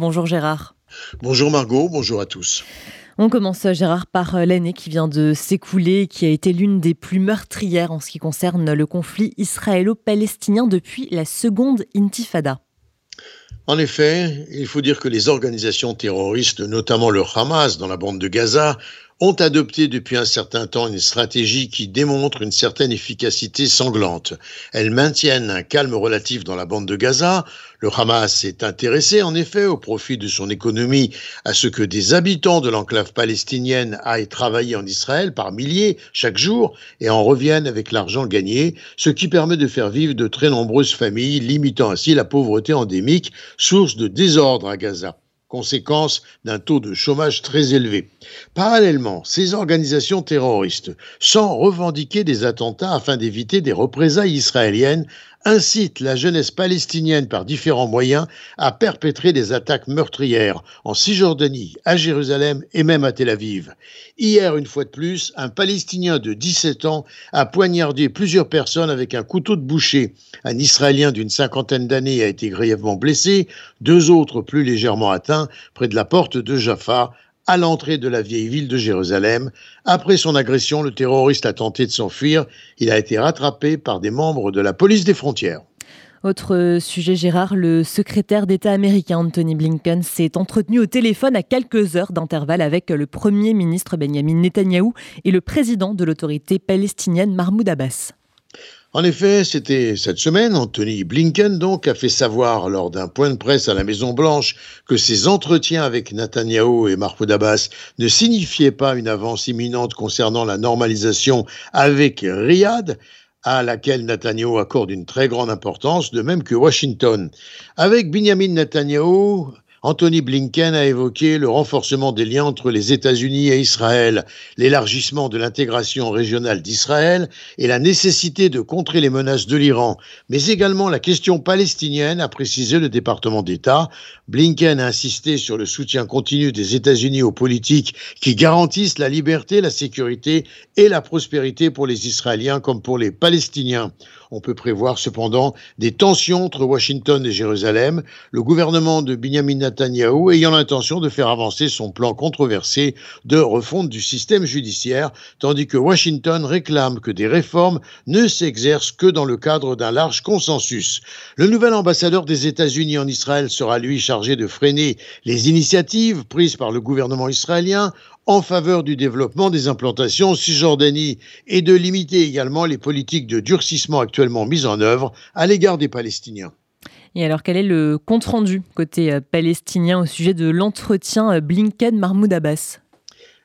Bonjour Gérard. Bonjour Margot, bonjour à tous. On commence Gérard par euh, l'année qui vient de s'écouler, qui a été l'une des plus meurtrières en ce qui concerne le conflit israélo-palestinien depuis la seconde intifada. En effet, il faut dire que les organisations terroristes, notamment le Hamas dans la bande de Gaza, ont adopté depuis un certain temps une stratégie qui démontre une certaine efficacité sanglante. Elles maintiennent un calme relatif dans la bande de Gaza. Le Hamas est intéressé, en effet, au profit de son économie, à ce que des habitants de l'enclave palestinienne aillent travailler en Israël par milliers chaque jour et en reviennent avec l'argent gagné, ce qui permet de faire vivre de très nombreuses familles, limitant ainsi la pauvreté endémique, source de désordre à Gaza conséquence d'un taux de chômage très élevé. Parallèlement, ces organisations terroristes, sans revendiquer des attentats afin d'éviter des représailles israéliennes, incitent la jeunesse palestinienne par différents moyens à perpétrer des attaques meurtrières en Cisjordanie, à Jérusalem et même à Tel Aviv. Hier, une fois de plus, un Palestinien de 17 ans a poignardé plusieurs personnes avec un couteau de boucher. Un Israélien d'une cinquantaine d'années a été grièvement blessé, deux autres plus légèrement atteints près de la porte de Jaffa à l'entrée de la vieille ville de Jérusalem. Après son agression, le terroriste a tenté de s'enfuir. Il a été rattrapé par des membres de la police des frontières. Autre sujet, Gérard, le secrétaire d'État américain Anthony Blinken s'est entretenu au téléphone à quelques heures d'intervalle avec le Premier ministre Benjamin Netanyahou et le président de l'autorité palestinienne Mahmoud Abbas. En effet, c'était cette semaine, Anthony Blinken donc a fait savoir lors d'un point de presse à la Maison Blanche que ses entretiens avec Netanyahu et Mahmoud Abbas ne signifiaient pas une avance imminente concernant la normalisation avec Riyad, à laquelle Netanyahu accorde une très grande importance, de même que Washington. Avec Benjamin Netanyahu, Anthony Blinken a évoqué le renforcement des liens entre les États-Unis et Israël, l'élargissement de l'intégration régionale d'Israël et la nécessité de contrer les menaces de l'Iran, mais également la question palestinienne, a précisé le département d'État. Blinken a insisté sur le soutien continu des États-Unis aux politiques qui garantissent la liberté, la sécurité et la prospérité pour les Israéliens comme pour les Palestiniens. On peut prévoir cependant des tensions entre Washington et Jérusalem, le gouvernement de Benjamin Netanyahu ayant l'intention de faire avancer son plan controversé de refonte du système judiciaire, tandis que Washington réclame que des réformes ne s'exercent que dans le cadre d'un large consensus. Le nouvel ambassadeur des États-Unis en Israël sera lui chargé de freiner les initiatives prises par le gouvernement israélien en faveur du développement des implantations en Cisjordanie et de limiter également les politiques de durcissement actuellement mises en œuvre à l'égard des Palestiniens. Et alors, quel est le compte-rendu côté euh, palestinien au sujet de l'entretien euh, Blinken-Mahmoud Abbas?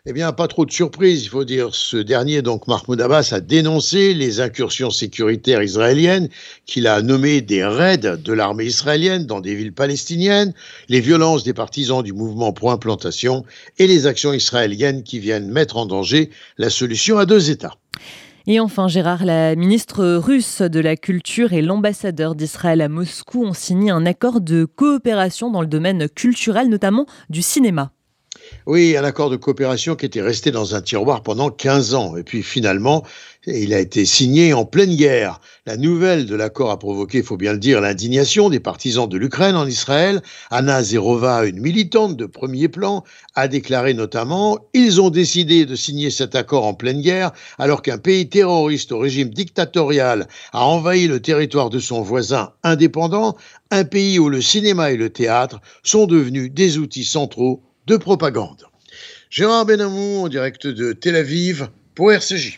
Eh bien, pas trop de surprise, il faut dire. Ce dernier, donc Mahmoud Abbas, a dénoncé les incursions sécuritaires israéliennes qu'il a nommées des raids de l'armée israélienne dans des villes palestiniennes, les violences des partisans du mouvement pro-implantation et les actions israéliennes qui viennent mettre en danger la solution à deux États. Et enfin, Gérard, la ministre russe de la Culture et l'ambassadeur d'Israël à Moscou ont signé un accord de coopération dans le domaine culturel, notamment du cinéma. Oui, un accord de coopération qui était resté dans un tiroir pendant 15 ans. Et puis finalement, il a été signé en pleine guerre. La nouvelle de l'accord a provoqué, il faut bien le dire, l'indignation des partisans de l'Ukraine en Israël. Anna Zerova, une militante de premier plan, a déclaré notamment Ils ont décidé de signer cet accord en pleine guerre alors qu'un pays terroriste au régime dictatorial a envahi le territoire de son voisin indépendant, un pays où le cinéma et le théâtre sont devenus des outils centraux de propagande. Gérard Benamou en direct de Tel Aviv pour RCJ.